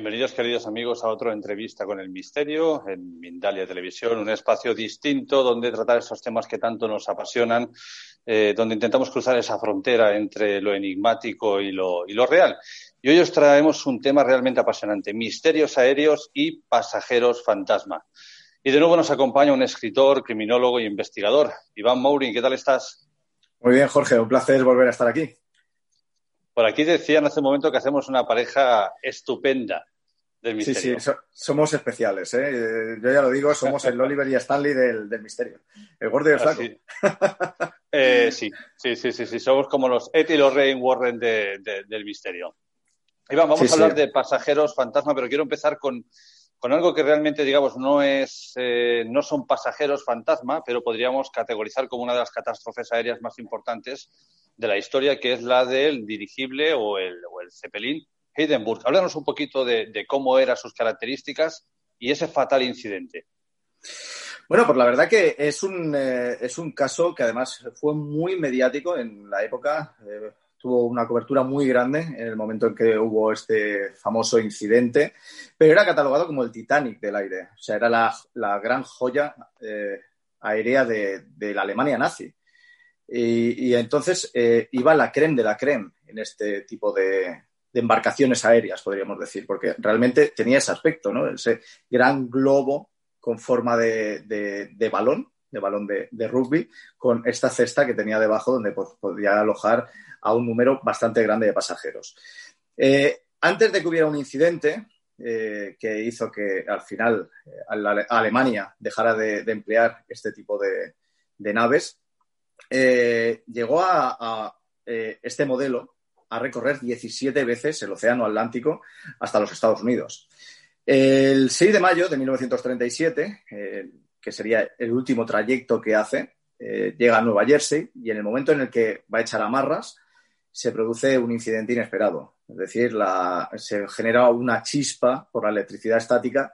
Bienvenidos, queridos amigos, a otra entrevista con el misterio en Mindalia Televisión, un espacio distinto donde tratar esos temas que tanto nos apasionan, eh, donde intentamos cruzar esa frontera entre lo enigmático y lo, real. Y hoy os traemos un tema realmente apasionante, misterios aéreos y pasajeros fantasma. Y de nuevo nos acompaña un escritor, criminólogo y investigador. Iván Mourin, ¿qué tal estás? Muy bien, Jorge, un placer volver a estar aquí. Por aquí decían hace un momento que hacemos una pareja estupenda del misterio. Sí, sí, somos especiales. ¿eh? Yo ya lo digo, somos el Oliver y Stanley del, misterio. El gordo y el ah, flaco. Eh, sí. sí, sí, sí, sí, Somos como los Ed y los Rain Warren del misterio. Iván, vamos a hablar de pasajeros fantasma, pero quiero empezar con, algo que realmente, digamos, no es, eh, no son pasajeros fantasma, pero podríamos categorizar como una de las catástrofes aéreas más importantes de la historia, que es la del dirigible o el, o el Zeppelin Hindenburg. Háblanos un poquito de, cómo eran sus características y ese fatal incidente. Bueno, pues la verdad que es un, eh, es un caso que además fue muy mediático en la época. Eh, tuvo una cobertura muy grande en el momento en que hubo este famoso incidente, pero era catalogado como el Titanic del aire. O sea, era la, gran joya eh, aérea de, la Alemania nazi. Y, entonces eh, iba la creme de la creme en este tipo de, embarcaciones aéreas, podríamos decir, porque realmente tenía ese aspecto, ¿no? Ese gran globo con forma de, balón, de balón de, rugby, con esta cesta que tenía debajo donde podía alojar a un número bastante grande de pasajeros. Eh, antes de que hubiera un incidente eh, que hizo que al final Alemania dejara de, emplear este tipo de, naves, eh, llegó a, eh, este modelo a recorrer 17 veces el Océano Atlántico hasta los Estados Unidos. El 6 de mayo de 1937, eh, que sería el último trayecto que hace, llega a Nueva Jersey y en el momento en el que va a echar amarras, se produce un incidente inesperado. Es decir, se genera una chispa por la electricidad estática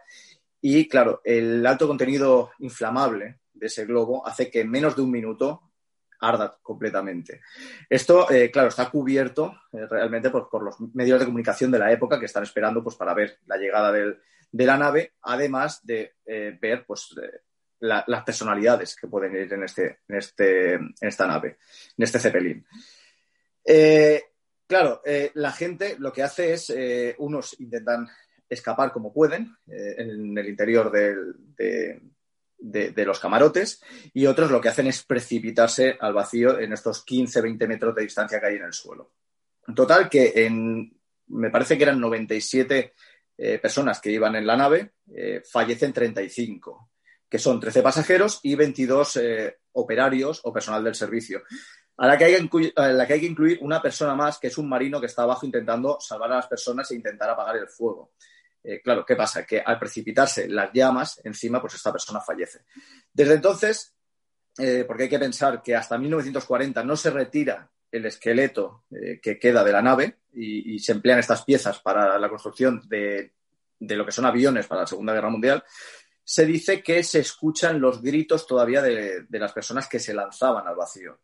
y, claro, el alto contenido inflamable de ese globo hace que en menos de un minuto arda completamente. Esto, eh, claro, está cubierto eh, realmente por, los medios de comunicación de la época que están esperando pues, para ver la llegada de la nave, además de eh, ver pues, las personalidades que pueden ir en, este, en, este, en esta nave, en este Zeppelin. claro, la gente lo que hace es, unos intentan escapar como pueden en el interior del, de, de, los camarotes y otros lo que hacen es precipitarse al vacío en estos 15-20 metros de distancia que hay en el suelo. En total, que en, me parece que eran 97 eh, personas que iban en la nave, eh, fallecen 35, que son 13 pasajeros y 22 eh, operarios o personal del servicio. A la, que hay a la que hay que incluir una persona más, que es un marino que está abajo intentando salvar a las personas e intentar apagar el fuego. Eh, claro, ¿qué pasa? Que al precipitarse las llamas encima, pues esta persona fallece. Desde entonces, eh, porque hay que pensar que hasta 1940 no se retira el esqueleto eh, que queda de la nave y, se emplean estas piezas para la construcción de, lo que son aviones para la Segunda Guerra Mundial, se dice que se escuchan los gritos todavía de, de las personas que se lanzaban al vacío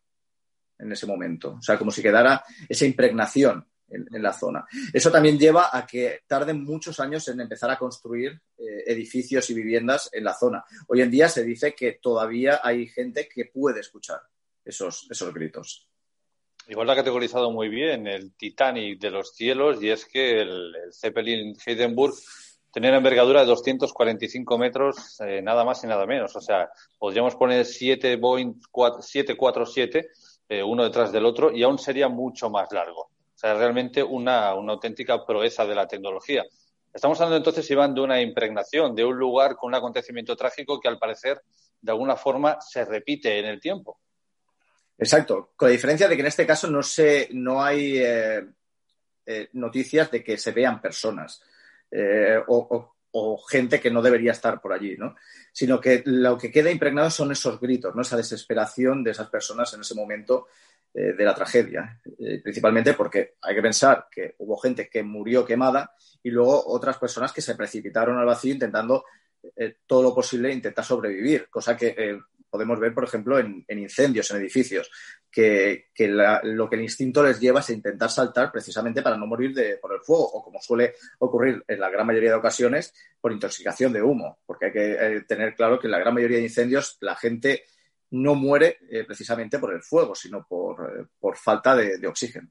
en ese momento. O sea, como si quedara esa impregnación en, la zona. Eso también lleva a que tarden muchos años en empezar a construir eh, edificios y viviendas en la zona. Hoy en día se dice que todavía hay gente que puede escuchar esos, esos gritos. Igual lo ha categorizado muy bien el Titanic de los cielos y es que el, Zeppelin Heidenburg tenía una envergadura de 245 metros, eh, nada más y nada menos. O sea, podríamos poner 7 Boeing 747, eh, uno detrás del otro, y aún sería mucho más largo. Sea, realmente una, una auténtica proeza de la tecnología. Estamos hablando entonces, Iván, de una impregnación, de un lugar con un acontecimiento trágico que al parecer de alguna forma se repite en el tiempo. Exacto, con la diferencia de que en este caso no, se, no hay eh, eh, noticias de que se vean personas eh, o, gente que no debería estar por allí, ¿no? Sino que lo que queda impregnado son esos gritos, ¿no? Esa desesperación de esas personas en ese momento de la tragedia, principalmente porque hay que pensar que hubo gente que murió quemada y luego otras personas que se precipitaron al vacío intentando todo lo posible intentar sobrevivir, cosa que podemos ver, por ejemplo, en, incendios en edificios, que, lo que el instinto les lleva es a intentar saltar precisamente para no morir de, por el fuego, o como suele ocurrir en la gran mayoría de ocasiones, por intoxicación de humo, porque hay que eh, tener claro que en la gran mayoría de incendios la gente no muere eh, precisamente por el fuego, sino por, eh, falta de, oxígeno.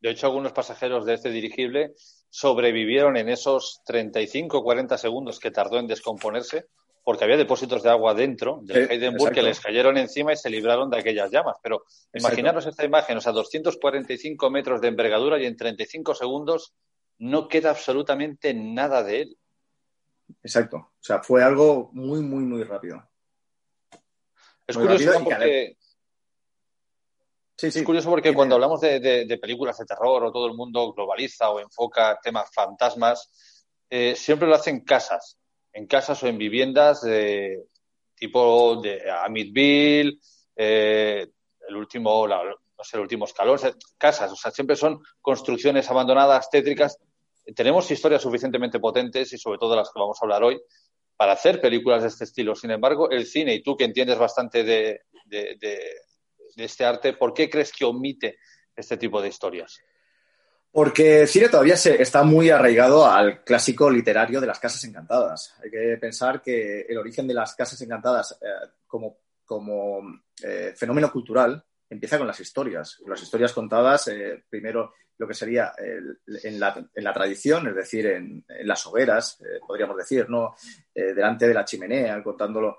De hecho, algunos pasajeros de este dirigible sobrevivieron en esos 35 o 40 segundos que tardó en descomponerse porque había depósitos de agua dentro del Heidenburg que les cayeron encima y se libraron de aquellas llamas. Pero imaginaros esta imagen, o sea, 245 metros de envergadura y en 35 segundos no queda absolutamente nada de él. Exacto. O sea, fue algo muy, muy, muy rápido. Es curioso porque... Es curioso porque cuando hablamos de, películas de terror o todo el mundo globaliza o enfoca temas fantasmas, eh, siempre lo hacen casas en casas o en viviendas de tipo de Amityville, eh, el último, no sé, el último escalón, casas, o sea, siempre son construcciones abandonadas, tétricas. Tenemos historias suficientemente potentes y sobre todo las que vamos a hablar hoy para hacer películas de este estilo. Sin embargo, el cine, y tú que entiendes bastante de, de este arte, ¿por qué crees que omite este tipo de historias? Porque el cine todavía se, está muy arraigado al clásico literario de las casas encantadas. Hay que pensar que el origen de las casas encantadas eh, como, eh, fenómeno cultural empieza con las historias. Las historias contadas, eh, primero lo que sería en, la, en, la, tradición, es decir, en, en las hogueras, podríamos decir, ¿no? delante de la chimenea, contándolo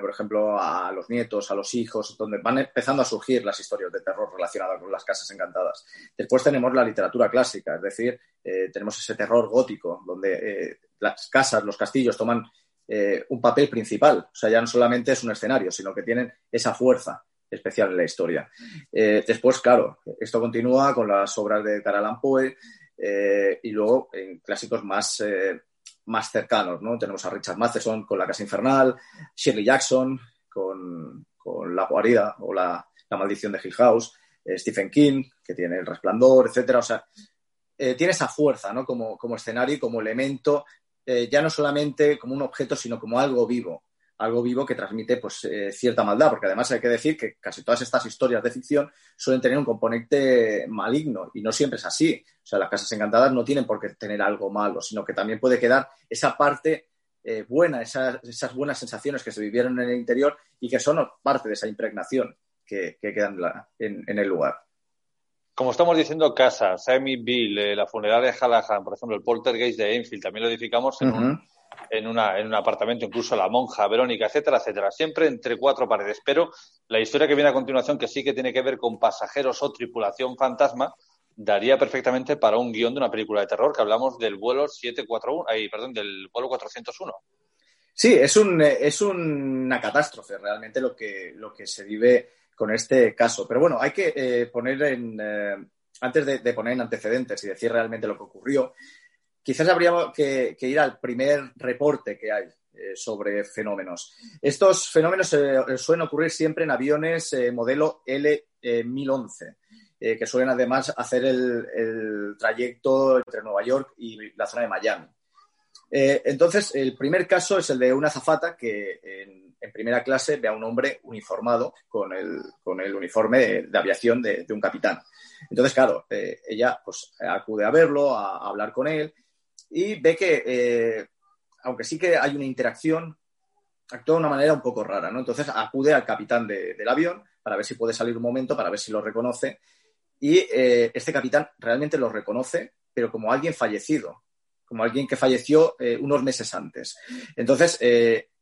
por ejemplo, a los nietos, a los hijos, donde van empezando a surgir las historias de terror relacionadas con las casas encantadas. Después tenemos la literatura clásica, es decir, eh, tenemos ese terror gótico, donde eh, las casas, los castillos toman eh, un papel principal. O sea, ya no solamente es un escenario, sino que tienen esa fuerza especial en la historia. después, claro, esto continúa con las obras de Caralan Poe y luego en clásicos más más cercanos, ¿no? Tenemos a Richard Matheson con La Casa Infernal, Shirley Jackson con, La Guarida o la, Maldición de Hill House, eh, Stephen King, que tiene El Resplandor, etcétera. O sea, eh, tiene esa fuerza, ¿no? Como, como escenario y como elemento, eh, ya no solamente como un objeto, sino como algo vivo algo vivo que transmite pues, eh, cierta maldad, porque además hay que decir que casi todas estas historias de ficción suelen tener un componente maligno y no siempre es así. O sea, las casas encantadas no tienen por qué tener algo malo, sino que también puede quedar esa parte eh, buena, esas, buenas sensaciones que se vivieron en el interior y que son parte de esa impregnación que, quedan en, el lugar. Como estamos diciendo, casas, Amy Bill, eh, la funeraria de Hallahan, por ejemplo, el poltergeist de Enfield, también lo edificamos en un en, una, en un apartamento, incluso la monja, Verónica, etcétera, etcétera. Siempre entre cuatro paredes. Pero la historia que viene a continuación, que sí que tiene que ver con pasajeros o tripulación fantasma, daría perfectamente para un guion de una película de terror, que hablamos del vuelo 741, ahí, perdón, del vuelo 401. Sí, es, un, es una catástrofe realmente lo que, lo que se vive con este caso. Pero bueno, hay que eh, poner en, eh, antes de, de, poner en antecedentes y decir realmente lo que ocurrió, quizás habría que, ir al primer reporte que hay eh, sobre fenómenos. Estos fenómenos eh, suelen ocurrir siempre en aviones eh, modelo L1011, que suelen además hacer el, trayecto entre Nueva York y la zona de Miami. entonces, el primer caso es el de una azafata que en, primera clase ve a un hombre uniformado con el, uniforme de, aviación de, un capitán. Entonces, claro, ella pues acude a verlo, a, hablar con él y ve que, eh, aunque sí que hay una interacción, actúa de una manera un poco rara, ¿no? Entonces acude al capitán del avión para ver si puede salir un momento, para ver si lo reconoce. Y eh, este capitán realmente lo reconoce, pero como alguien fallecido, como alguien que falleció unos meses antes. Entonces,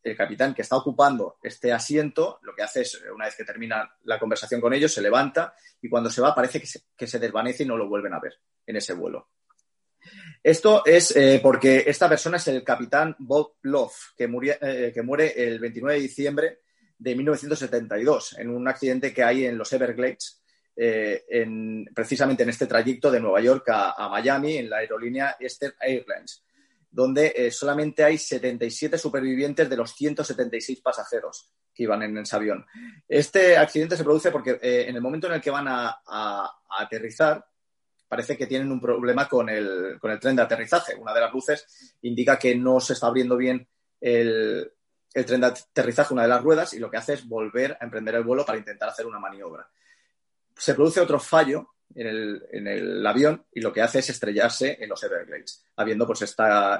el capitán que está ocupando este asiento lo que hace es, una vez que termina la conversación con ellos, se levanta y cuando se va parece que se, desvanece y no lo vuelven a ver en ese vuelo. Esto es eh, porque esta persona es el capitán Bob Love, que, eh, muere el 29 de diciembre de 1972 en un accidente que hay en los Everglades, eh, precisamente en este trayecto de Nueva York a Miami, en la aerolínea Eastern Airlines donde solamente hay 77 supervivientes de los 176 pasajeros que iban en ese avión. Este accidente se produce porque en el momento en el que van a, aterrizar, parece que tienen un problema con el, tren de aterrizaje. Una de las luces indica que no se está abriendo bien el, el tren de aterrizaje, una de las ruedas, y lo que hace es volver a emprender el vuelo para intentar hacer una maniobra. Se produce otro fallo en el, avión y lo que hace es estrellarse en los Everglades, habiendo pues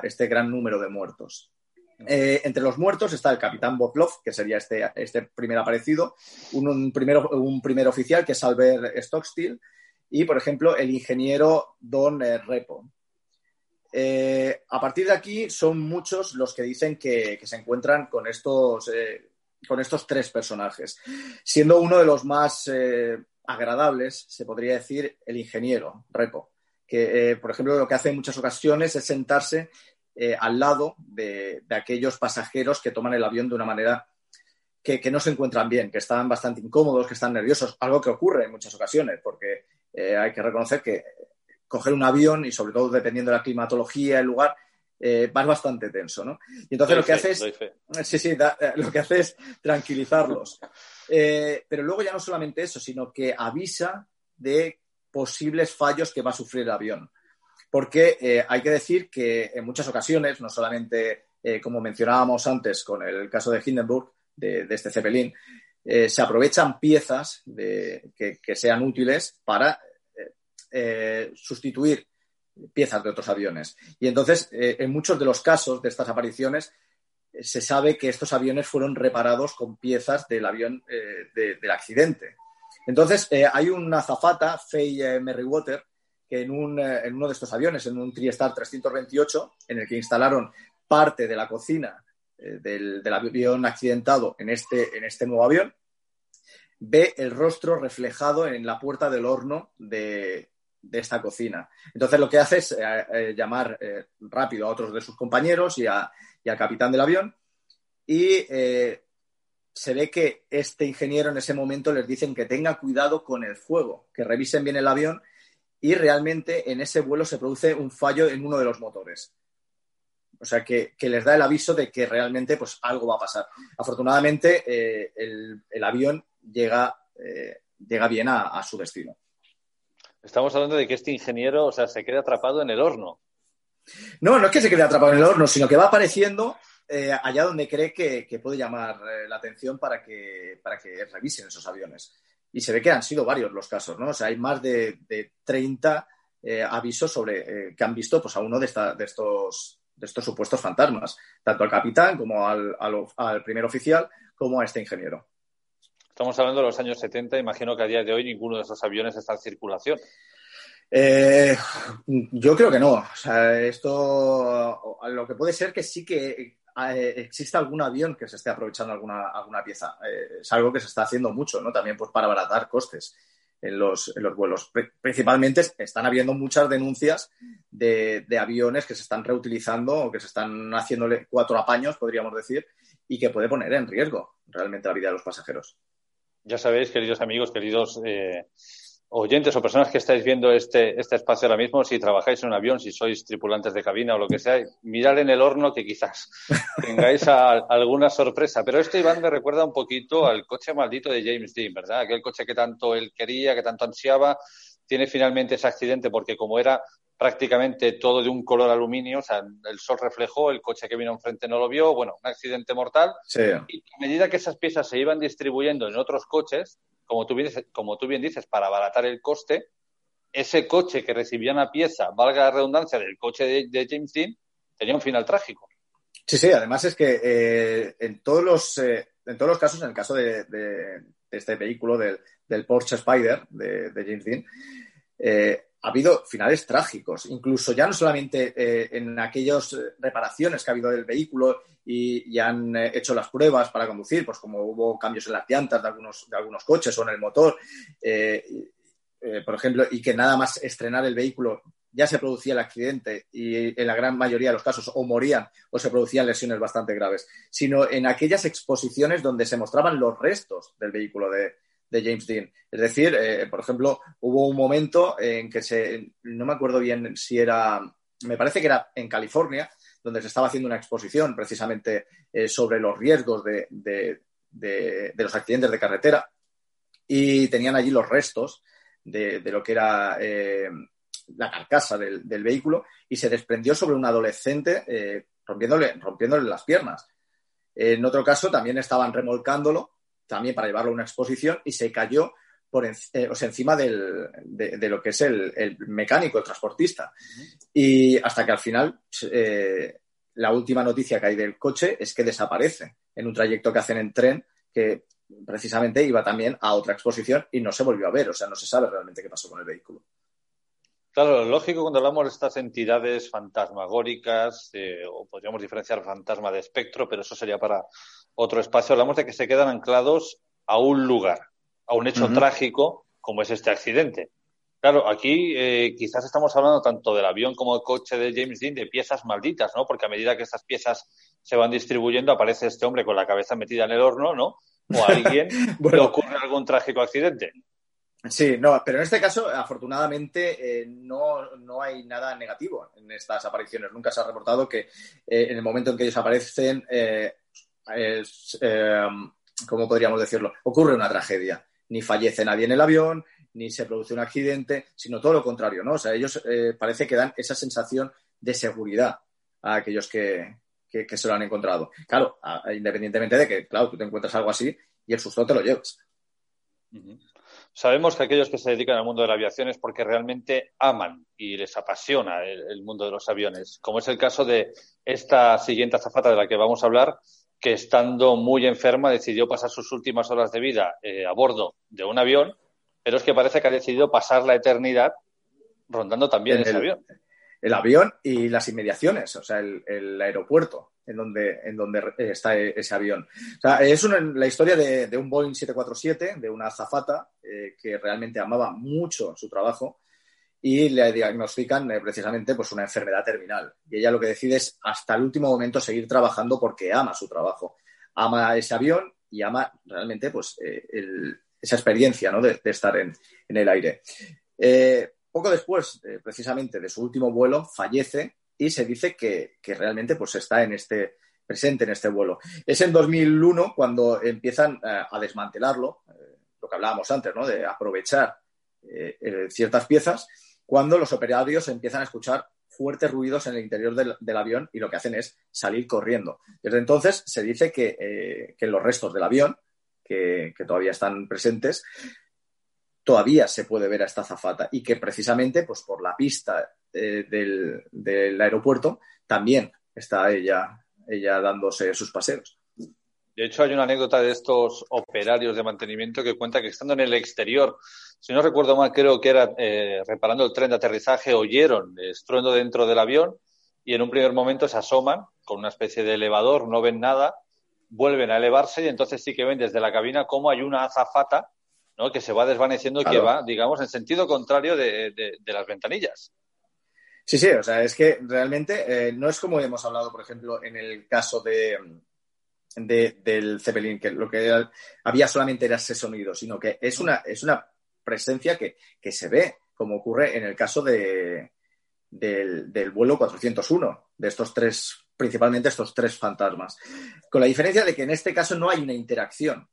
este gran número de muertos. Eh, entre los muertos está el capitán Botlov, que sería este, este primer aparecido, un, un, primer oficial que es Albert Stockstill y, por ejemplo, el ingeniero Don eh, Repo. Eh, a partir de aquí son muchos los que dicen que, que se encuentran con estos, con estos tres personajes, siendo uno de los más agradables, se podría decir, el ingeniero, Repo, que, eh, por ejemplo, lo que hace en muchas ocasiones es sentarse eh, al lado de, aquellos pasajeros que toman el avión de una manera que, no se encuentran bien, que están bastante incómodos, que están nerviosos, algo que ocurre en muchas ocasiones, porque eh, hay que reconocer que coger un avión y sobre todo dependiendo de la climatología, el lugar, eh, vas bastante tenso, ¿no? Y entonces lo que hace es... Sí, sí, lo que hace es tranquilizarlos. Eh, pero luego ya no solamente eso, sino que avisa de posibles fallos que va a sufrir el avión. Porque eh, hay que decir que en muchas ocasiones, no solamente como mencionábamos antes con el caso de Hindenburg, de, este Zeppelin, se aprovechan piezas que, sean útiles para sustituir piezas de otros aviones. Y entonces, en muchos de los casos de estas apariciones, se sabe que estos aviones fueron reparados con piezas del avión eh, del accidente. Entonces, eh, hay una azafata, Faye eh, Merriwater, que en, uno de estos aviones, en un TriStar 328, en el que instalaron parte de la cocina del, avión accidentado en este, en este nuevo avión, ve el rostro reflejado en la puerta del horno de, esta cocina. Entonces lo que hace es llamar rápido a otros de sus compañeros y a, y al capitán del avión. Y eh, se ve que este ingeniero en ese momento les dicen que tenga cuidado con el fuego, que revisen bien el avión y realmente en ese vuelo se produce un fallo en uno de los motores. O sea, que, les da el aviso de que realmente pues, algo va a pasar. Afortunadamente, eh, el, avión llega, eh, llega bien a, su destino. Estamos hablando de que este ingeniero, o sea, se queda atrapado en el horno. No, no es que se quede atrapado en el horno, sino que va apareciendo eh, allá donde cree que, puede llamar eh, la atención para que, para que revisen esos aviones. Y se ve que han sido varios los casos, ¿no? O sea, hay más de, de 30 eh, avisos sobre que han visto pues, a uno de, de, estos, de estos supuestos fantasmas, tanto al capitán como al, al primer oficial, como a este ingeniero. Estamos hablando de los años 70, imagino que a día de hoy ninguno de esos aviones está en circulación. Eh, yo creo que no. O sea, esto lo que puede ser que sí que eh, exista algún avión que se esté aprovechando alguna, alguna pieza. Eh, es algo que se está haciendo mucho, ¿no? También pues para abaratar costes en los, en los vuelos. Principalmente están habiendo muchas denuncias de, de, aviones que se están reutilizando o que se están haciéndole cuatro apaños, podríamos decir, y que puede poner en riesgo realmente la vida de los pasajeros. Ya sabéis, queridos amigos, queridos oyentes o personas que estáis viendo este, este espacio ahora mismo, si trabajáis en un avión, si sois tripulantes de cabina o lo que sea, mirad en el horno que quizás tengáis alguna sorpresa. Pero esto, Iván, me recuerda un poquito al coche maldito de James Dean, ¿verdad? Aquel coche que tanto él quería, que tanto ansiaba, tiene finalmente ese accidente porque como era prácticamente todo de un color aluminio, o sea, el sol reflejó, el coche que vino enfrente no lo vio, bueno, un accidente mortal. Y a medida que esas piezas se iban distribuyendo en otros coches, como tú bien, como tú bien dices, para abaratar el coste, ese coche que recibía una pieza, valga la redundancia, del coche de, James Dean, tenía un final trágico. Sí, sí, además es que eh, en, todos los, eh, en todos los casos, en el caso de, este vehículo, del, Porsche Spider de, James Dean, eh, ha habido finales trágicos, incluso ya no solamente en aquellas reparaciones que ha habido del vehículo y, han hecho las pruebas para conducir, pues como hubo cambios en las llantas de algunos, de algunos coches o en el motor, por ejemplo, y que nada más estrenar el vehículo ya se producía el accidente y en la gran mayoría de los casos o morían o se producían lesiones bastante graves, sino en aquellas exposiciones donde se mostraban los restos del vehículo de, James Dean. Es decir, eh, por ejemplo, hubo un momento en que se, no me acuerdo bien si era, me parece que era en California, donde se estaba haciendo una exposición precisamente eh, sobre los riesgos de, los accidentes de carretera y tenían allí los restos de, lo que era eh, la carcasa del, vehículo y se desprendió sobre un adolescente rompiéndole, rompiéndole las piernas. En otro caso también estaban remolcándolo, también para llevarlo a una exposición, y se cayó por eh, encima del, de, lo que es el, mecánico, el transportista. Y hasta que al final eh, la última noticia que hay del coche es que desaparece en un trayecto que hacen en tren que precisamente iba también a otra exposición y no se volvió a ver, o sea, no se sabe realmente qué pasó con el vehículo. Claro, lo lógico cuando hablamos de estas entidades fantasmagóricas, eh, o podríamos diferenciar fantasma de espectro, pero eso sería para otro espacio, hablamos de que se quedan anclados a un lugar, a un hecho trágico como es este accidente. Claro, aquí eh, quizás estamos hablando tanto del avión como del coche de James Dean de piezas malditas, ¿no? Porque a medida que estas piezas se van distribuyendo, aparece este hombre con la cabeza metida en el horno, ¿no? O a alguien le ocurre algún trágico accidente. Sí, no, pero en este caso, afortunadamente, eh, no, hay nada negativo en estas apariciones. Nunca se ha reportado que eh, en el momento en que ellos aparecen, eh, ¿cómo podríamos decirlo? Ocurre una tragedia. Ni fallece nadie en el avión, ni se produce un accidente, sino todo lo contrario, ¿no? O sea, ellos parece que dan esa sensación de seguridad a aquellos que, se lo han encontrado. Claro, independientemente de que, claro, tú te encuentras algo así y el susto te lo llevas. Sabemos que aquellos que se dedican al mundo de la aviación es porque realmente aman y les apasiona el, mundo de los aviones, como es el caso de esta siguiente azafata de la que vamos a hablar, que estando muy enferma decidió pasar sus últimas horas de vida eh, a bordo de un avión, pero es que parece que ha decidido pasar la eternidad rondando también ese avión. El avión y las inmediaciones, o sea, el aeropuerto en donde, en donde está ese avión. O sea, es la historia de, un Boeing 747, de una azafata eh, que realmente amaba mucho su trabajo y le diagnostican eh, precisamente pues, una enfermedad terminal. Y ella lo que decide es hasta el último momento seguir trabajando porque ama su trabajo. Ama ese avión y ama realmente pues, eh, esa experiencia ¿no? de, estar en, el aire. poco después, precisamente, de su último vuelo, fallece y se dice que, realmente pues, está en este, presente en este vuelo. Es en 2001 cuando empiezan eh, a desmantelarlo, eh, lo que hablábamos antes, ¿no? de aprovechar eh, ciertas piezas, cuando los operarios empiezan a escuchar fuertes ruidos en el interior del, avión y lo que hacen es salir corriendo. Desde entonces se dice que, que los restos del avión, que, todavía están presentes, todavía se puede ver a esta zafata y que precisamente pues, por la pista eh, del, aeropuerto, también está ella, ella dándose sus paseos. De hecho, hay una anécdota de estos operarios de mantenimiento que cuenta que estando en el exterior, si no recuerdo mal, creo que era eh, reparando el tren de aterrizaje, oyeron estruendo dentro del avión y en un primer momento se asoman con una especie de elevador, no ven nada, vuelven a elevarse y entonces sí que ven desde la cabina cómo hay una azafata ¿no? que se va desvaneciendo y que va, digamos, en sentido contrario de las ventanillas. Sí, sí, o sea, es que realmente eh, no es como hemos hablado, por ejemplo, en el caso de, del Zeppelin, que lo que había solamente era ese sonido, sino que es una, es una presencia que, se ve, como ocurre en el caso de, del, vuelo 401, de estos tres, principalmente estos tres fantasmas. Con la diferencia de que en este caso no hay una interacción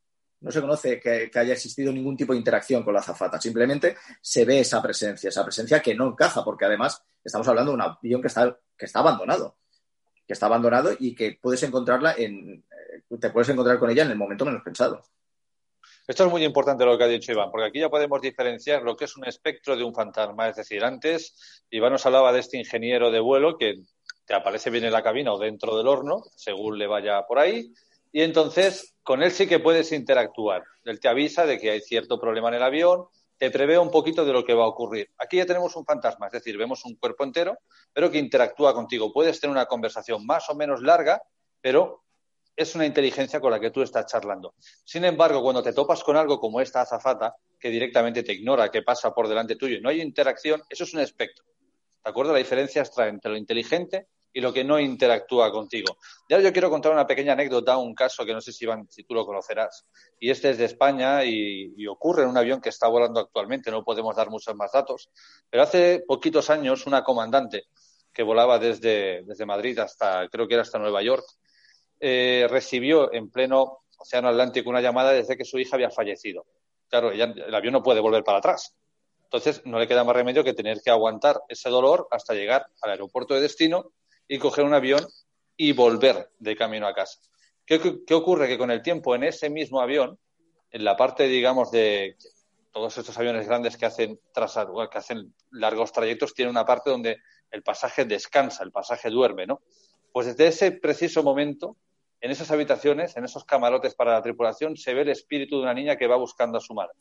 no se conoce que, haya existido ningún tipo de interacción con la azafata, simplemente se ve esa presencia, esa presencia que no encaja, porque además estamos hablando de un avión que está, que está abandonado, que está abandonado y que puedes encontrarla en, te puedes encontrar con ella en el momento menos pensado. Esto es muy importante lo que ha dicho Iván, porque aquí ya podemos diferenciar lo que es un espectro de un fantasma. Es decir, antes Iván nos hablaba de este ingeniero de vuelo que te aparece bien en la cabina o dentro del horno, según le vaya por ahí, y entonces con él sí que puedes interactuar. Él te avisa de que hay cierto problema en el avión, te prevé un poquito de lo que va a ocurrir. Aquí ya tenemos un fantasma, es decir, vemos un cuerpo entero, pero que interactúa contigo. Puedes tener una conversación más o menos larga, pero es una inteligencia con la que tú estás charlando. Sin embargo, cuando te topas con algo como esta azafata, que directamente te ignora, que pasa por delante tuyo y no hay interacción, eso es un espectro. ¿De acuerdo? La diferencia está entre lo inteligente y lo que no interactúa contigo. Ya yo quiero contar una pequeña anécdota, un caso que no sé si, Iván, si tú lo conocerás. Y este es de España y, ocurre en un avión que está volando actualmente, no podemos dar muchos más datos. Pero hace poquitos años una comandante que volaba desde, desde Madrid hasta, creo que era hasta Nueva York, eh, recibió en pleno Océano Atlántico una llamada desde que su hija había fallecido. Claro, el avión no puede volver para atrás. Entonces, no le queda más remedio que tener que aguantar ese dolor hasta llegar al aeropuerto de destino y coger un avión y volver de camino a casa. ¿Qué, ocurre? Que con el tiempo en ese mismo avión, en la parte, digamos, de todos estos aviones grandes que hacen, que hacen largos trayectos, tiene una parte donde el pasaje descansa, el pasaje duerme, ¿no? Pues desde ese preciso momento, en esas habitaciones, en esos camarotes para la tripulación, se ve el espíritu de una niña que va buscando a su madre.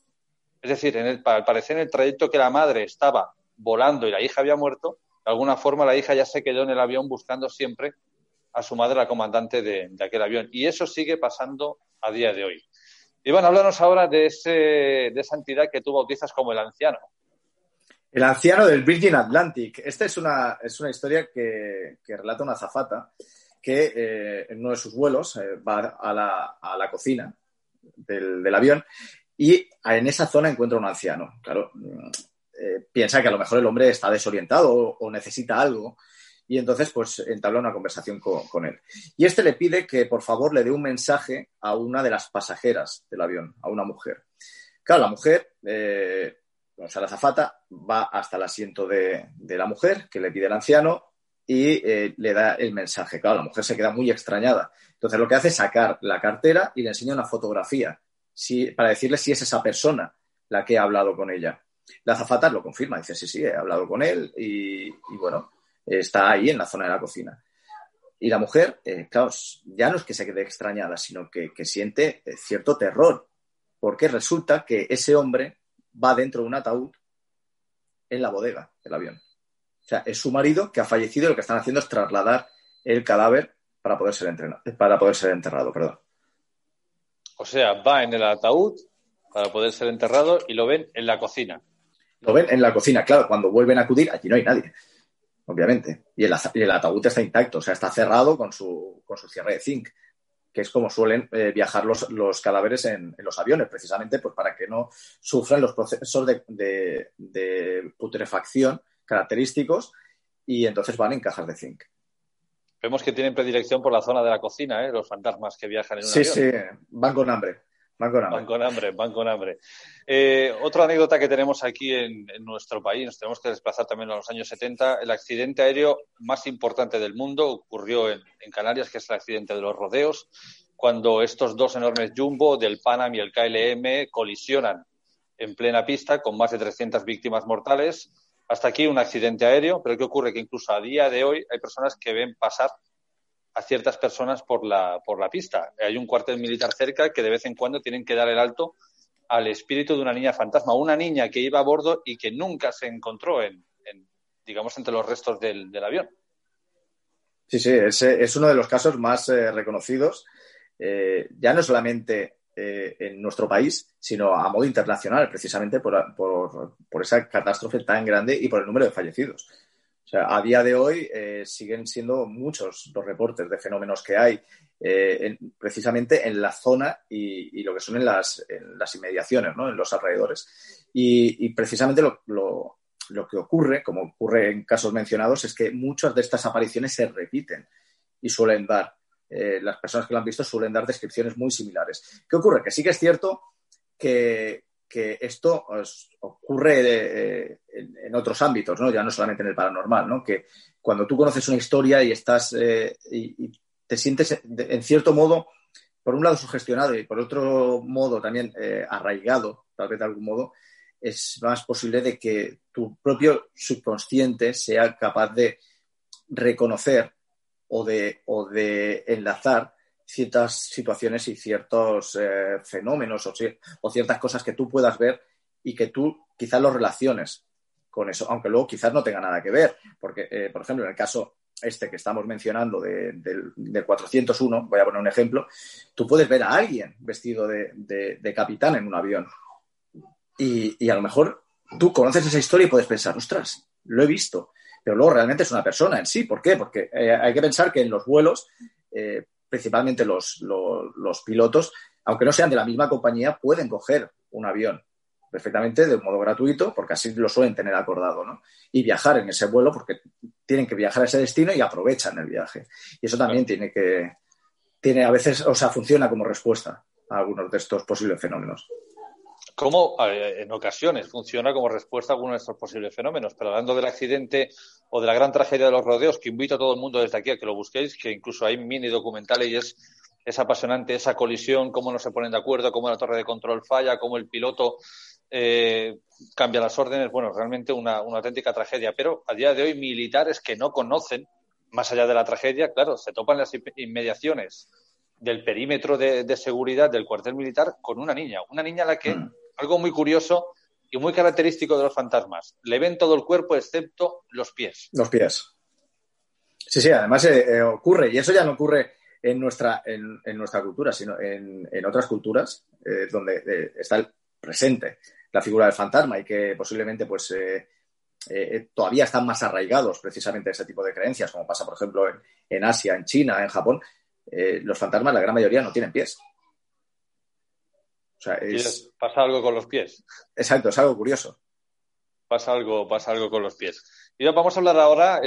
Es decir, el, al parecer en el trayecto que la madre estaba volando y la hija había muerto, de alguna forma la hija ya se quedó en el avión buscando siempre a su madre, la comandante de, aquel avión. Y eso sigue pasando a día de hoy. Iván, háblanos ahora de, ese, de esa entidad que tú bautizas como el anciano. El anciano del Virgin Atlantic. Esta es una, es una historia que, relata una azafata que eh, en uno de sus vuelos eh, va a la, a la cocina del, del, avión y en esa zona encuentra un anciano. Claro, eh, piensa que a lo mejor el hombre está desorientado o, necesita algo y entonces pues entabla una conversación con, él. Y este le pide que por favor le dé un mensaje a una de las pasajeras del avión, a una mujer. Claro, la mujer, eh, o sea, la zafata va hasta el asiento de, la mujer que le pide el anciano y eh, le da el mensaje. Claro, la mujer se queda muy extrañada. Entonces lo que hace es sacar la cartera y le enseña una fotografía para decirle si es esa persona la que ha hablado con ella. La azafata lo confirma, dice, sí, sí, he hablado con él y, bueno, está ahí en la zona de la cocina. Y la mujer, eh, claro, ya no es que se quede extrañada, sino que, siente eh, cierto terror, porque resulta que ese hombre va dentro de un ataúd en la bodega del avión. O sea, es su marido que ha fallecido y lo que están haciendo es trasladar el cadáver para poder ser, para poder ser enterrado. Perdón. O sea, va en el ataúd para poder ser enterrado y lo ven en la cocina. Lo ven en la cocina, claro, cuando vuelven a acudir, allí no hay nadie, obviamente. Y el, ataúd está intacto, o sea, está cerrado con su, con su cierre de zinc, que es como suelen eh, viajar los, los cadáveres en, los aviones, precisamente pues para que no sufran los procesos de, de, putrefacción característicos y entonces van en cajas de zinc. Vemos que tienen predilección por la zona de la cocina, ¿eh? los fantasmas que viajan en un avión. Sí, sí, van con hambre. Van con hambre. Van con hambre, eh, otra anécdota que tenemos aquí en, nuestro país, nos tenemos que desplazar también a los años 70, el accidente aéreo más importante del mundo ocurrió en, Canarias, que es el accidente de los rodeos, cuando estos dos enormes jumbo del Panam y el KLM colisionan en plena pista con más de 300 víctimas mortales. Hasta aquí un accidente aéreo, pero ¿qué ocurre? Que incluso a día de hoy hay personas que ven pasar a ciertas personas por la, por la pista. Hay un cuartel militar cerca que de vez en cuando tienen que dar el alto al espíritu de una niña fantasma, una niña que iba a bordo y que nunca se encontró en, digamos, entre los restos del, avión. Sí, sí, es, uno de los casos más eh, reconocidos, eh, ya no solamente eh, en nuestro país, sino a modo internacional, precisamente por, por, esa catástrofe tan grande y por el número de fallecidos. A día de hoy eh, siguen siendo muchos los reportes de fenómenos que hay eh, precisamente en la zona y, lo que son en las, inmediaciones, ¿no? en los alrededores. Y, precisamente lo, que ocurre, como ocurre en casos mencionados, es que muchas de estas apariciones se repiten y suelen dar, eh, las personas que lo han visto suelen dar descripciones muy similares. ¿Qué ocurre? Que sí que es cierto que, que esto ocurre eh, en, otros ámbitos, ¿no? Ya no solamente en el paranormal, ¿no? Que cuando tú conoces una historia y estás eh, y, te sientes en cierto modo por un lado sugestionado y por otro modo también arraigado, tal vez de algún modo, es más posible de que tu propio subconsciente sea capaz de reconocer o de, o de enlazar ciertas situaciones y ciertos eh, fenómenos o, ciertas cosas que tú puedas ver y que tú quizás los relaciones con eso, aunque luego quizás no tenga nada que ver, porque, eh, por ejemplo, en el caso este que estamos mencionando del, 401, voy a poner un ejemplo, tú puedes ver a alguien vestido de, capitán en un avión y, a lo mejor tú conoces esa historia y puedes pensar, ostras, lo he visto, pero luego realmente es una persona en sí. ¿Por qué? Porque eh, hay que pensar que en los vuelos, eh, principalmente los, pilotos, aunque no sean de la misma compañía, pueden coger un avión perfectamente de un modo gratuito, porque así lo suelen tener acordado, ¿no? Y viajar en ese vuelo, porque tienen que viajar a ese destino y aprovechan el viaje. Y eso también tiene que, tiene a veces, o sea, funciona como respuesta a algunos de estos posibles fenómenos. Como en ocasiones funciona como respuesta a algunos de estos posibles fenómenos. Pero hablando del accidente o de la gran tragedia de los rodeos, que invito a todo el mundo desde aquí a que lo busquéis, que incluso hay mini documentales y es, es apasionante esa colisión, cómo no se ponen de acuerdo, cómo la torre de control falla, cómo el piloto eh, cambia las órdenes. Bueno, realmente una, auténtica tragedia. Pero a día de hoy, militares que no conocen, más allá de la tragedia, claro, se topan las inmediaciones del perímetro de, seguridad del cuartel militar con una niña. Una niña a la que, mm. Algo muy curioso y muy característico de los fantasmas, le ven todo el cuerpo excepto los pies. Los pies. Sí, sí, además eh, eh, ocurre, y eso ya no ocurre en nuestra, en, nuestra cultura, sino en, otras culturas donde está presente la figura del fantasma y que posiblemente pues eh, eh, todavía están más arraigados precisamente ese tipo de creencias, como pasa por ejemplo en, Asia, en China, en Japón, eh, los fantasmas la gran mayoría no tienen pies. Pasa algo con los pies. Exacto, es algo curioso. Pasa algo, pasa algo con los pies. Y vamos a hablar ahora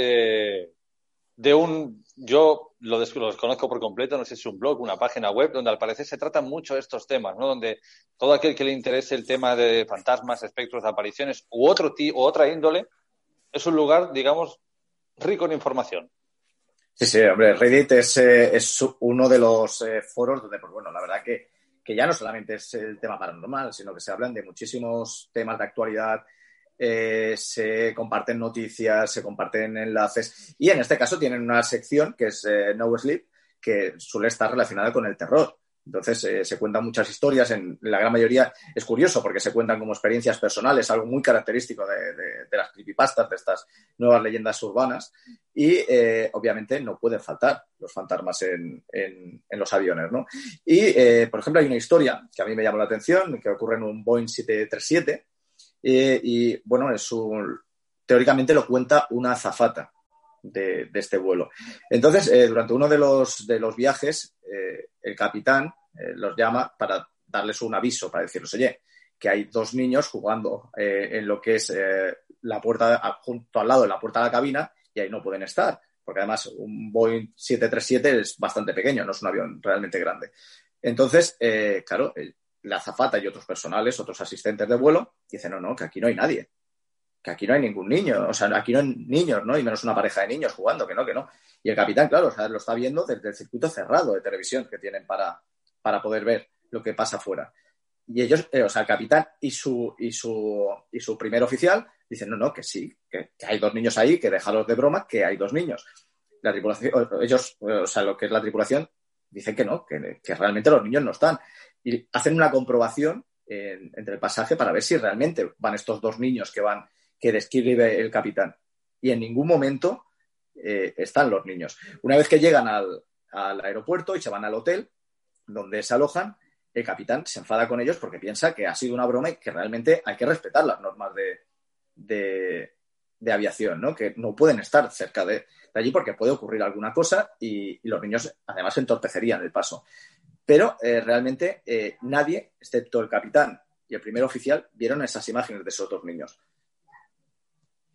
de un, yo lo, desconozco por completo, no sé si es un blog, una página web, donde al parecer se tratan mucho estos temas, ¿no? Donde todo aquel que le interese el tema de fantasmas, espectros, apariciones u otro u otra índole, es un lugar, digamos, rico en información. Sí, sí, hombre, Reddit es, eh, es uno de los eh, foros donde, pues bueno, la verdad que, que ya no solamente es el tema paranormal, sino que se hablan de muchísimos temas de actualidad, eh, se comparten noticias, se comparten enlaces y en este caso tienen una sección que es eh, No Sleep que suele estar relacionada con el terror. Entonces eh, se cuentan muchas historias, en la gran mayoría es curioso porque se cuentan como experiencias personales, algo muy característico de, las creepypastas, de estas nuevas leyendas urbanas y obviamente no pueden faltar los fantasmas en, los aviones. ¿no? Y por ejemplo hay una historia que a mí me llamó la atención que ocurre en un Boeing 737 eh, y bueno, es un, teóricamente lo cuenta una azafata de, este vuelo. Entonces, eh, durante uno de los, de los viajes, eh, el capitán los llama para darles un aviso, para decirles, oye, que hay dos niños jugando en lo que es la puerta, junto al lado de la puerta de la cabina, y ahí no pueden estar, porque además un Boeing 737 es bastante pequeño, no es un avión realmente grande. Entonces, claro, la azafata y otros personales, otros asistentes de vuelo, dicen, no, no, que aquí no hay nadie, que aquí no hay ningún niño, o sea, aquí no hay niños, ¿no? Y menos una pareja de niños jugando, que no, que no. Y el capitán, claro, lo está viendo desde el circuito cerrado de televisión que tienen para, para poder ver lo que pasa afuera. Y ellos, eh, o sea, el capitán y su, y su, y su primer oficial dicen, no, no, que sí, que, hay dos niños ahí, que déjalos de broma, que hay dos niños. La tripulación, ellos, o sea, lo que es la tripulación, dicen que no, que, que realmente los niños no están y hacen una comprobación entre el pasaje para ver si realmente van estos dos niños que van, que describe el capitán. Y en ningún momento eh, están los niños. Una vez que llegan al, aeropuerto y se van al hotel donde se alojan, el capitán se enfada con ellos porque piensa que ha sido una broma y que realmente hay que respetar las normas de, aviación, ¿no? que no pueden estar cerca de, allí porque puede ocurrir alguna cosa y, y, los niños además entorpecerían el paso. Pero eh, realmente eh, nadie, excepto el capitán y el primer oficial, vieron esas imágenes de esos dos niños.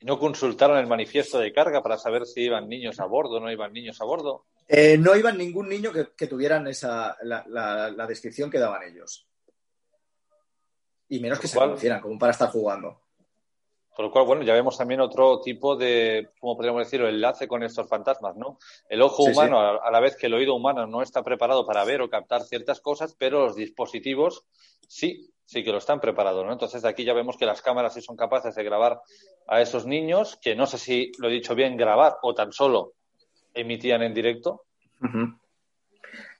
¿Y no consultaron el manifiesto de carga para saber si iban niños a bordo o no iban niños a bordo? Eh, no iban ningún niño que, tuvieran esa, la, descripción que daban ellos. Y menos que se conocieran, como para estar jugando. Con lo cual, bueno, ya vemos también otro tipo de, ¿cómo podríamos decirlo?, enlace con estos fantasmas, ¿no? El ojo humano, A, la vez que el oído humano no está preparado para ver o captar ciertas cosas, pero los dispositivos sí, sí que lo están preparados, ¿no? Entonces, aquí ya vemos que las cámaras sí son capaces de grabar a esos niños, que no sé si lo he dicho bien, grabar o tan solo emitían en directo.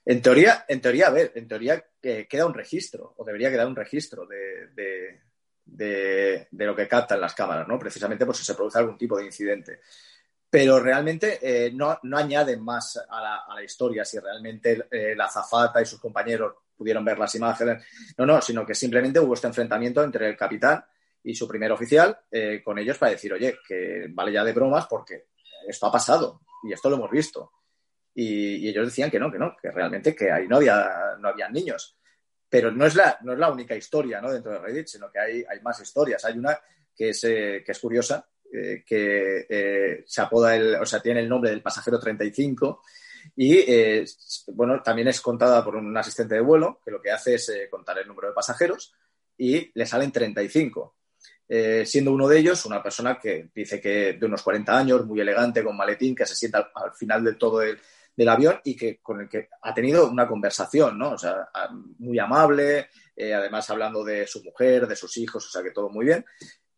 En teoría, en teoría, a ver, en teoría eh, queda un registro, o debería quedar un registro de de, lo que captan las cámaras, ¿no? Precisamente por si se produce algún tipo de incidente. Pero realmente eh, no, no, añaden más a la, historia si realmente eh, la zafata y sus compañeros pudieron ver las imágenes. No, no, sino que simplemente hubo este enfrentamiento entre el capitán y su primer oficial eh, con ellos para decir, oye, que vale ya de bromas porque esto ha pasado y esto lo hemos visto. Y, ellos decían que no, que no, que realmente que ahí no había, no había niños. Pero no es la, no es la única historia ¿no? dentro de Reddit, sino que hay, hay más historias. Hay una que es, eh, que es curiosa, eh, que se apoda, el, o sea, tiene el nombre del pasajero 35 y, bueno, también es contada por un asistente de vuelo que lo que hace es contar el número de pasajeros y le salen 35. siendo uno de ellos una persona que dice que de unos 40 años, muy elegante, con maletín, que se sienta al, final de todo el, del avión y que con el que ha tenido una conversación, ¿no? O sea, muy amable, eh, además hablando de su mujer, de sus hijos, o sea que todo muy bien.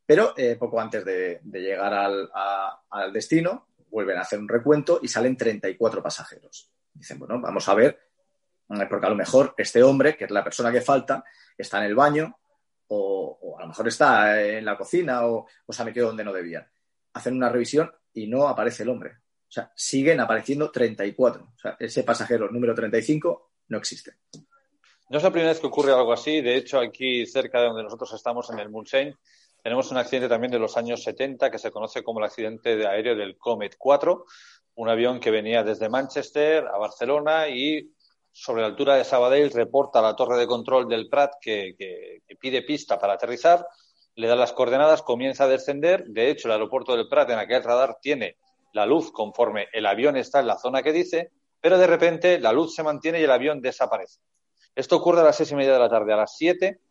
Pero eh, poco antes de, llegar al, destino, vuelven a hacer un recuento y salen 34 pasajeros. Dicen, bueno, vamos a ver, eh, porque a lo mejor este hombre, que es la persona que falta, está en el baño o, a lo mejor está en la cocina o, o se ha metido donde no debía. Hacen una revisión y no aparece el hombre. O sea, siguen apareciendo 34. O sea, ese pasajero número 35 no existe. No es la primera vez que ocurre algo así. De hecho, aquí cerca de donde nosotros estamos, en el Mulsanne, tenemos un accidente también de los años 70 que se conoce como el accidente de aéreo del Comet 4, un avión que venía desde Manchester a Barcelona y sobre la altura de Sabadell reporta a la torre de control del Prat que, que pide pista para aterrizar, le da las coordenadas, comienza a descender. De hecho, el aeropuerto del Prat en aquel radar tiene la luz conforme el avión está en la zona que dice, pero de repente la luz se mantiene y el avión desaparece. Esto ocurre a las seis y media de la tarde. A las siete,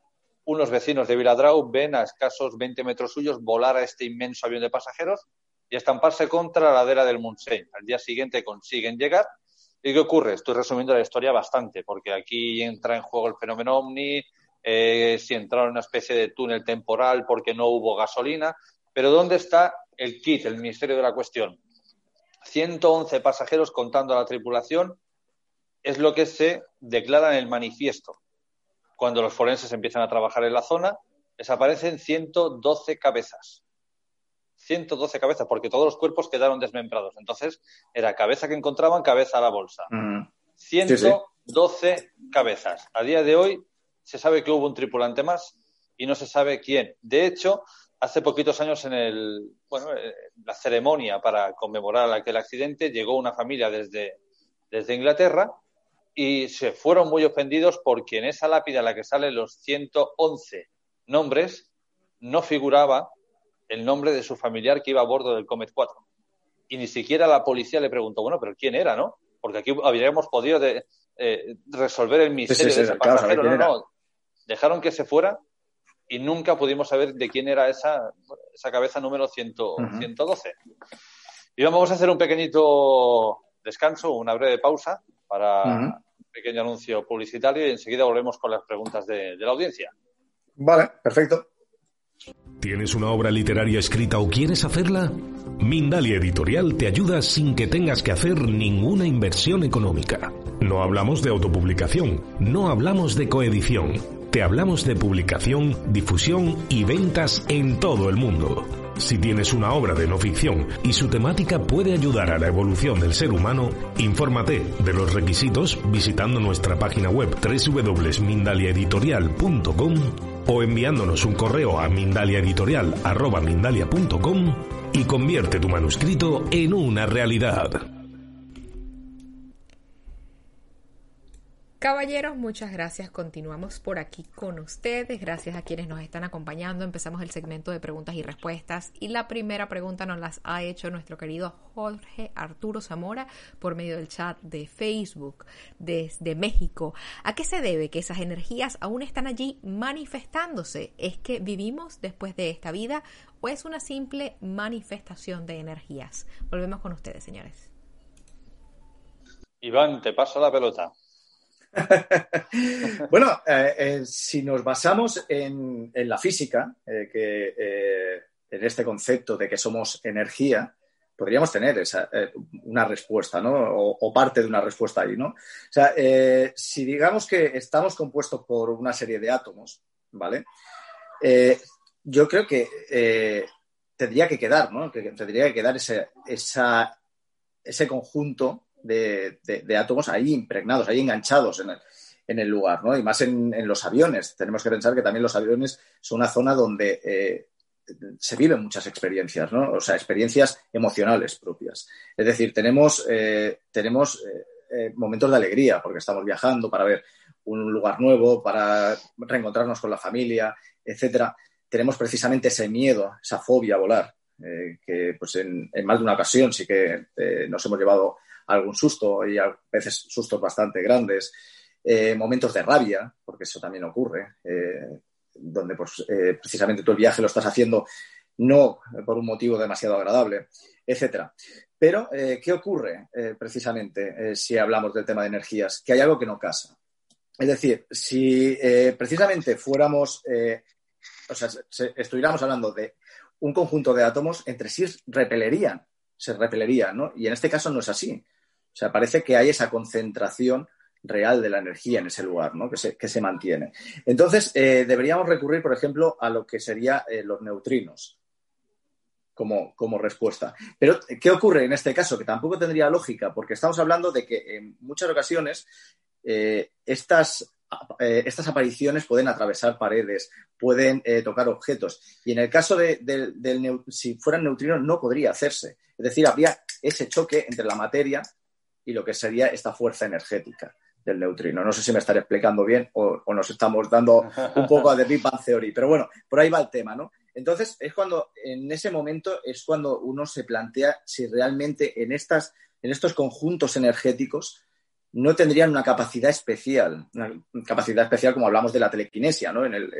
unos vecinos de Viladrau ven a escasos 20 metros suyos volar a este inmenso avión de pasajeros y estamparse contra la ladera del Montseny. Al día siguiente consiguen llegar. ¿Y qué ocurre? Estoy resumiendo la historia bastante, porque aquí entra en juego el fenómeno ovni, eh, si entraron en una especie de túnel temporal porque no hubo gasolina. Pero ¿dónde está el kit, el misterio de la cuestión? 111 pasajeros contando a la tripulación es lo que se declara en el manifiesto. Cuando los forenses empiezan a trabajar en la zona, desaparecen 112 cabezas. 112 cabezas, porque todos los cuerpos quedaron desmembrados. Entonces, era cabeza que encontraban, cabeza a la bolsa. 112 cabezas. A día de hoy se sabe que hubo un tripulante más y no se sabe quién. De hecho, hace poquitos años en el, bueno, eh, la ceremonia para conmemorar aquel accidente llegó una familia desde, desde Inglaterra y se fueron muy ofendidos porque en esa lápida en la que salen los 111 nombres no figuraba el nombre de su familiar que iba a bordo del Comet 4. Y ni siquiera la policía le preguntó, bueno, pero ¿quién era, no? Porque aquí habríamos podido de, eh, resolver el misterio de ese pasajero. no, no. Dejaron que se fuera y nunca pudimos saber de quién era esa, esa cabeza número 112. Y vamos a hacer un pequeñito descanso, una breve pausa para pequeño anuncio publicitario y enseguida volvemos con las preguntas de, de la audiencia. Vale, perfecto. ¿Tienes una obra literaria escrita o quieres hacerla? Mindalia Editorial te ayuda sin que tengas que hacer ninguna inversión económica. No hablamos de autopublicación, no hablamos de coedición te hablamos de publicación, difusión y ventas en todo el mundo. Si tienes una obra de no ficción y su temática puede ayudar a la evolución del ser humano, infórmate de los requisitos visitando nuestra página web www.mindaliaeditorial.com o enviándonos un correo a mindaliaeditorial.com y convierte tu manuscrito en una realidad. Caballeros, muchas gracias. Continuamos por aquí con ustedes. Gracias a quienes nos están acompañando. Empezamos el segmento de preguntas y respuestas. Y la primera pregunta nos las ha hecho nuestro querido Jorge Arturo Zamora por medio del chat de Facebook desde México. ¿A qué se debe que esas energías aún están allí manifestándose? ¿Es que vivimos después de esta vida o es una simple manifestación de energías? Volvemos con ustedes, señores. Iván, te paso la pelota. bueno, eh, eh, si nos basamos en, la física, eh, que, en este concepto de que somos energía, podríamos tener esa, una respuesta, ¿no? O, parte de una respuesta ahí, ¿no? O sea, si digamos que estamos compuestos por una serie de átomos, ¿vale? yo creo que tendría que quedar, ¿no? Que tendría que quedar ese, ese conjunto de, átomos ahí impregnados, ahí enganchados en el, lugar, ¿no? Y más en, los aviones. Tenemos que pensar que también los aviones son una zona donde eh, se viven muchas experiencias, ¿no? O sea, experiencias emocionales propias. Es decir, tenemos, eh, tenemos eh, momentos de alegría porque estamos viajando para ver un lugar nuevo, para reencontrarnos con la familia, etcétera. Tenemos precisamente ese miedo, esa fobia a volar, que pues en, en, más de una ocasión sí que nos hemos llevado algún susto y a veces sustos bastante grandes, eh, momentos de rabia, porque eso también ocurre, eh, donde pues, eh, precisamente tú el viaje lo estás haciendo no por un motivo demasiado agradable, etcétera. Pero, ¿qué ocurre precisamente si hablamos del tema de energías? Que hay algo que no casa. Es decir, si precisamente fuéramos, o sea, estuviéramos hablando de un conjunto de átomos, entre sí repelerían, se repelerían, ¿no? Y en este caso no es así. O sea, parece que hay esa concentración real de la energía en ese lugar, ¿no? que, se, que se mantiene. Entonces, eh, deberíamos recurrir, por ejemplo, a lo que serían eh, los neutrinos como, como, respuesta. Pero, ¿qué ocurre en este caso? Que tampoco tendría lógica, porque estamos hablando de que en muchas ocasiones eh, estas, estas apariciones pueden atravesar paredes, pueden tocar objetos. Y en el caso de, del, si fueran neutrinos, no podría hacerse. Es decir, habría ese choque entre la materia y lo que sería esta fuerza energética del neutrino. No sé si me estaré explicando bien o, nos estamos dando un poco de Big Bang Theory, pero bueno, por ahí va el tema, ¿no? Entonces, es cuando, en ese momento, es cuando uno se plantea si realmente en, estas, en estos conjuntos energéticos no tendrían una capacidad especial, capacidad especial como hablamos de la telequinesia, ¿no? En, el,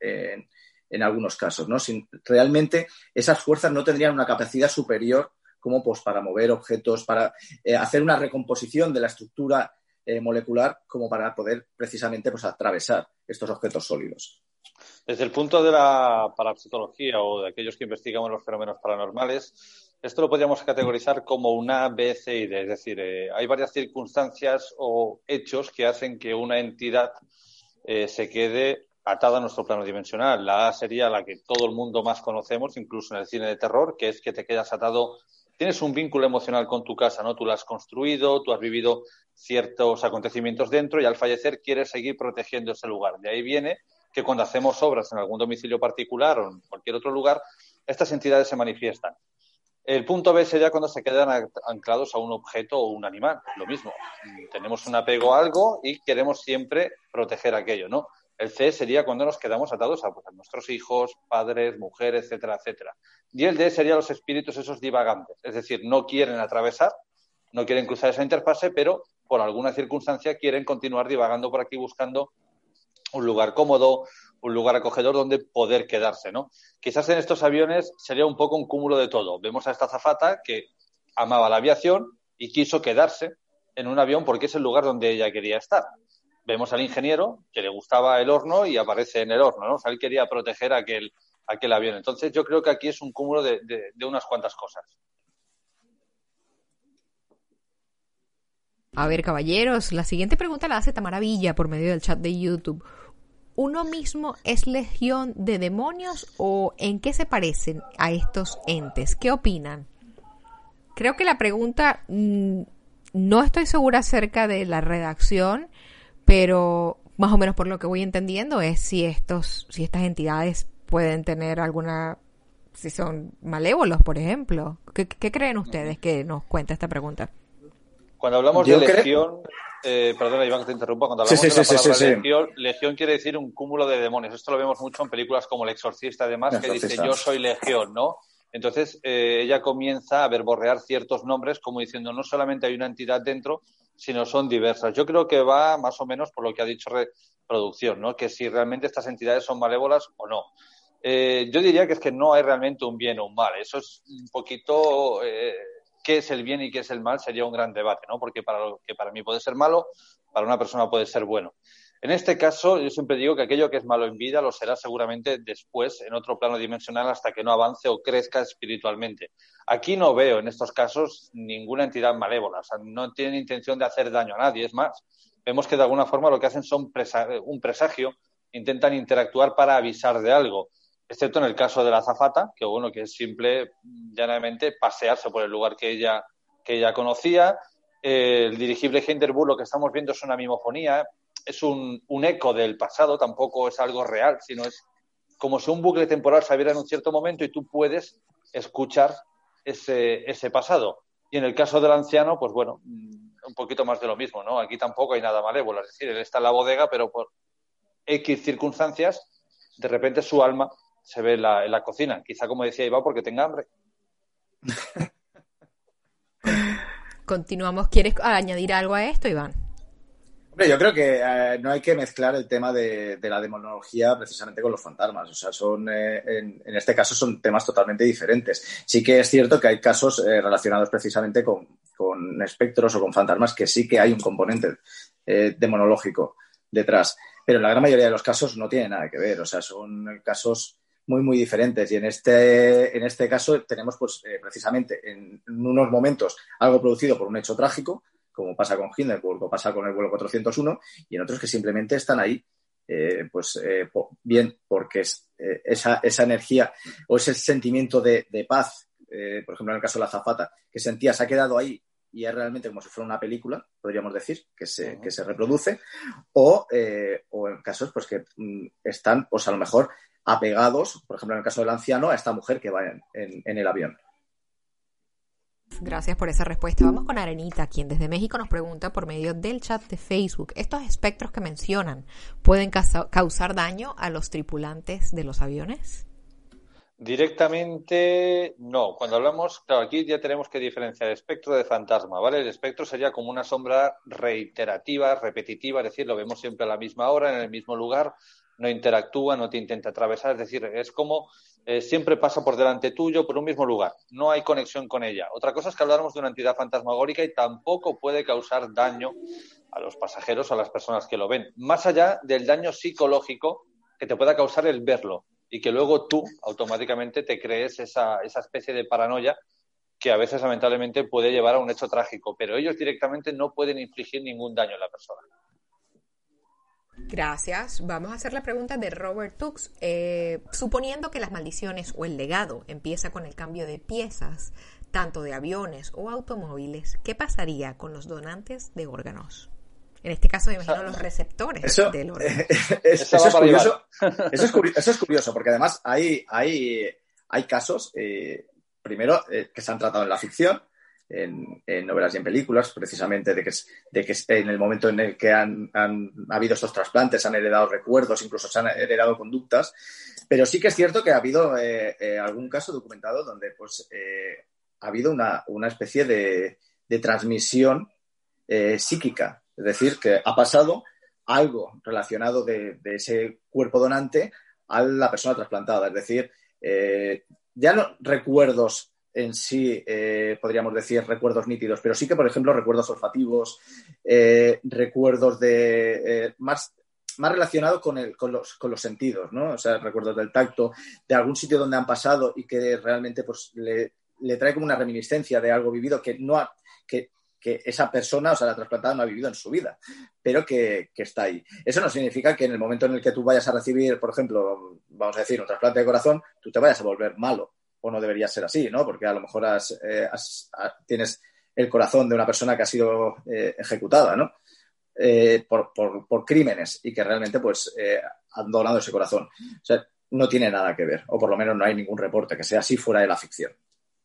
en, en algunos casos, ¿no? Si realmente esas fuerzas no tendrían una capacidad superior como pues, para mover objetos, para eh, hacer una recomposición de la estructura eh, molecular como para poder precisamente pues, atravesar estos objetos sólidos. Desde el punto de la parapsicología o de aquellos que investigamos los fenómenos paranormales, esto lo podríamos categorizar como una B, C y D. Es decir, eh, hay varias circunstancias o hechos que hacen que una entidad se quede atada a nuestro plano dimensional. La A sería la que todo el mundo más conocemos, incluso en el cine de terror, que es que te quedas atado tienes un vínculo emocional con tu casa, ¿no? Tú la has construido, tú has vivido ciertos acontecimientos dentro y al fallecer quieres seguir protegiendo ese lugar. De ahí viene que cuando hacemos obras en algún domicilio particular o en cualquier otro lugar, estas entidades se manifiestan. El punto B sería cuando se quedan anclados a un objeto o un animal, lo mismo. Tenemos un apego a algo y queremos siempre proteger aquello, ¿no? El C sería cuando nos quedamos atados a, pues, a, nuestros hijos, padres, mujeres, etcétera, etcétera. Y el D sería los espíritus esos divagantes, es decir, no quieren atravesar, no quieren cruzar esa interfase, pero por alguna circunstancia quieren continuar divagando por aquí buscando un lugar cómodo, un lugar acogedor donde poder quedarse, ¿no? Quizás en estos aviones sería un poco un cúmulo de todo. Vemos a esta zafata que amaba la aviación y quiso quedarse en un avión porque es el lugar donde ella quería estar vemos al ingeniero que le gustaba el horno y aparece en el horno, ¿no? O sea, él quería proteger aquel, aquel avión. Entonces, yo creo que aquí es un cúmulo de, unas cuantas cosas. A ver, caballeros, la siguiente pregunta la hace Tamaravilla por medio del chat de YouTube. ¿Uno mismo es legión de demonios o en qué se parecen a estos entes? ¿Qué opinan? Creo que la pregunta mm, no estoy segura acerca de la redacción, pero más o menos por lo que voy entendiendo es si estos, si estas entidades pueden tener alguna, si son malévolos, por ejemplo. ¿Qué, creen ustedes que nos cuenta esta pregunta? Cuando hablamos de legión, eh, perdona Iván que te interrumpa, cuando hablamos de la palabra legión, legión quiere decir un cúmulo de demonios. Esto lo vemos mucho en películas como El Exorcista, además, que dice yo soy legión, ¿no? Entonces eh, ella comienza a verborrear ciertos nombres como diciendo no solamente hay una entidad dentro, sino son diversas. Yo creo que va más o menos por lo que ha dicho Reproducción, ¿no? Que si realmente estas entidades son malévolas o no. Eh, yo diría que es que no hay realmente un bien o un mal. Eso es un poquito eh, qué es el bien y qué es el mal sería un gran debate, ¿no? Porque para lo que para mí puede ser malo, para una persona puede ser bueno. En este caso, yo siempre digo que aquello que es malo en vida lo será seguramente después, en otro plano dimensional, hasta que no avance o crezca espiritualmente. Aquí no veo en estos casos ninguna entidad malévola, o sea, no tienen intención de hacer daño a nadie. Es más, vemos que de alguna forma lo que hacen son un presagio, intentan interactuar para avisar de algo, excepto en el caso de la azafata, que bueno, que es simple, llanamente, pasearse por el lugar que ella, que ella conocía. el dirigible Hinderburg lo que estamos viendo es una mimofonía, es un, eco del pasado, tampoco es algo real, sino es como si un bucle temporal se abriera en un cierto momento y tú puedes escuchar ese, ese pasado. Y en el caso del anciano, pues bueno, un poquito más de lo mismo, ¿no? Aquí tampoco hay nada malévolo, es decir, él está en la bodega, pero por X circunstancias, de repente su alma se ve en la cocina. Quizá, como decía Iván, porque tenga hambre. Continuamos. ¿Quieres añadir algo a esto, Iván? Yo creo que eh, no hay que mezclar el tema de, la demonología precisamente con los fantasmas. O sea, son, eh, en, este caso son temas totalmente diferentes. Sí que es cierto que hay casos eh, relacionados precisamente con, espectros o con fantasmas que sí que hay un componente demonológico detrás. Pero en la gran mayoría de los casos no tiene nada que ver. O sea, son casos muy, muy diferentes. Y en este, en este caso tenemos, pues, precisamente en unos momentos algo producido por un hecho trágico, como pasa con Hindenburg o pasa con el vuelo 401, y en otros que simplemente están ahí, eh, pues eh, bien, porque es, eh, esa, esa, energía o ese sentimiento de, paz, por ejemplo, en el caso de la zafata, que sentía, se ha quedado ahí y es realmente como si fuera una película, podríamos decir, que se, que se reproduce, o, o en casos pues que mm, están, pues a lo mejor apegados, por ejemplo, en el caso del anciano, a esta mujer que va en el avión. Gracias por esa respuesta. Vamos con Arenita, quien desde México nos pregunta por medio del chat de Facebook. ¿Estos espectros que mencionan pueden causar daño a los tripulantes de los aviones? Directamente no. Cuando hablamos, claro, aquí ya tenemos que diferenciar espectro de fantasma, ¿vale? El espectro sería como una sombra reiterativa, repetitiva, es decir, lo vemos siempre a la misma hora, en el mismo lugar, no interactúa, no te intenta atravesar, es decir, es como eh, siempre pasa por delante tuyo, por un mismo lugar, no hay conexión con ella. Otra cosa es que hablamos de una entidad fantasmagórica y tampoco puede causar daño a los pasajeros o a las personas que lo ven, más allá del daño psicológico que te pueda causar el verlo y que luego tú automáticamente te crees esa, esa especie de paranoia que a veces lamentablemente puede llevar a un hecho trágico, pero ellos directamente no pueden infligir ningún daño a la persona. Gracias. Vamos a hacer la pregunta de Robert Tux. Eh, suponiendo que las maldiciones o el legado empieza con el cambio de piezas, tanto de aviones o automóviles, ¿qué pasaría con los donantes de órganos? En este caso, me imagino los receptores del órgano. eso, es curioso, eso, es curioso, porque además hay, hay, hay casos, eh, primero, eh, que se han tratado en la ficción, en, novelas y en películas, precisamente de que, de que en el momento en el que han, habido esos trasplantes han heredado recuerdos, incluso se han heredado conductas, pero sí que es cierto que ha habido eh, eh, algún caso documentado donde pues, eh, ha habido una, especie de, transmisión psíquica, es decir, que ha pasado algo relacionado de, de, ese cuerpo donante a la persona trasplantada, es decir, ya no recuerdos en sí, eh, podríamos decir, recuerdos nítidos, pero sí que, por ejemplo, recuerdos olfativos, eh, recuerdos de eh, más, más relacionados con, con, los, con los sentidos, ¿no? O sea, recuerdos del tacto, de algún sitio donde han pasado y que realmente pues, le, trae como una reminiscencia de algo vivido que no ha, que, esa persona, o sea, la trasplantada no ha vivido en su vida, pero que, que, está ahí. Eso no significa que en el momento en el que tú vayas a recibir, por ejemplo, vamos a decir, un trasplante de corazón, tú te vayas a volver malo no debería ser así, ¿no? Porque a lo mejor eh, tienes el corazón de una persona que ha sido eh, ejecutada, ¿no? Eh, por, crímenes y que realmente pues han donado ese corazón. O sea, no tiene nada que ver, o por lo menos no hay ningún reporte que sea así fuera de la ficción.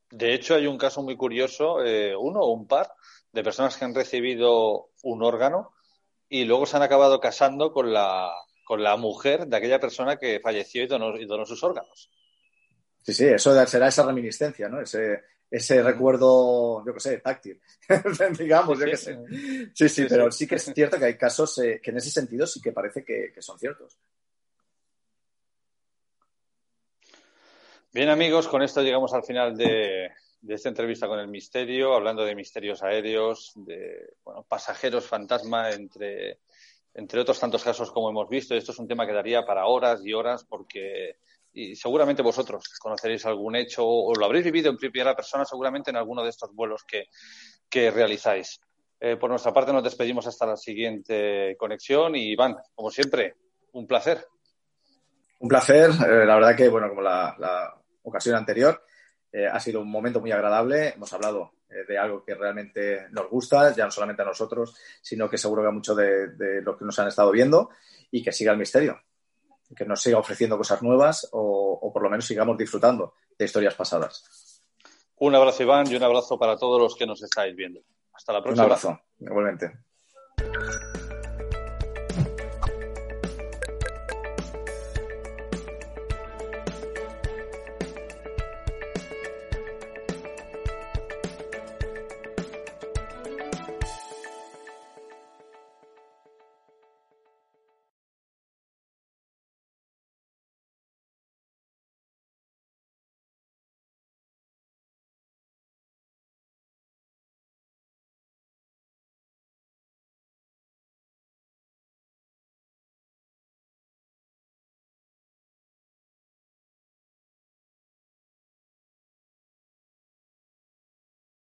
De hecho, hay un caso muy curioso, uno o un par, de personas que han recibido un órgano y luego se han acabado casando con la, con la mujer de aquella persona que falleció y donó, y donó sus órganos. Sí, sí, eso será esa reminiscencia, ¿no? Ese, ese recuerdo, yo qué sé, táctil, digamos, yo qué sé. Sí, sí, pero sí que es cierto que hay casos eh, que en ese sentido sí que parece que, son ciertos. Bien, amigos, con esto llegamos al final de, esta entrevista con el misterio, hablando de misterios aéreos, de bueno, pasajeros fantasma, entre, entre otros tantos casos como hemos visto. Esto es un tema que daría para horas y horas porque y seguramente vosotros conoceréis algún hecho o lo habréis vivido en primera persona seguramente en alguno de estos vuelos que, realizáis. Eh, por nuestra parte nos despedimos hasta la siguiente conexión y Iván, como siempre, un placer. Un placer, eh, la verdad que, bueno, como la, ocasión anterior, eh, ha sido un momento muy agradable. Hemos hablado de algo que realmente nos gusta, ya no solamente a nosotros, sino que seguro que a muchos de, de los que nos han estado viendo y que siga el misterio que nos siga ofreciendo cosas nuevas o, por lo menos sigamos disfrutando de historias pasadas. Un abrazo, Iván, y un abrazo para todos los que nos estáis viendo. Hasta la próxima. Un abrazo, igualmente.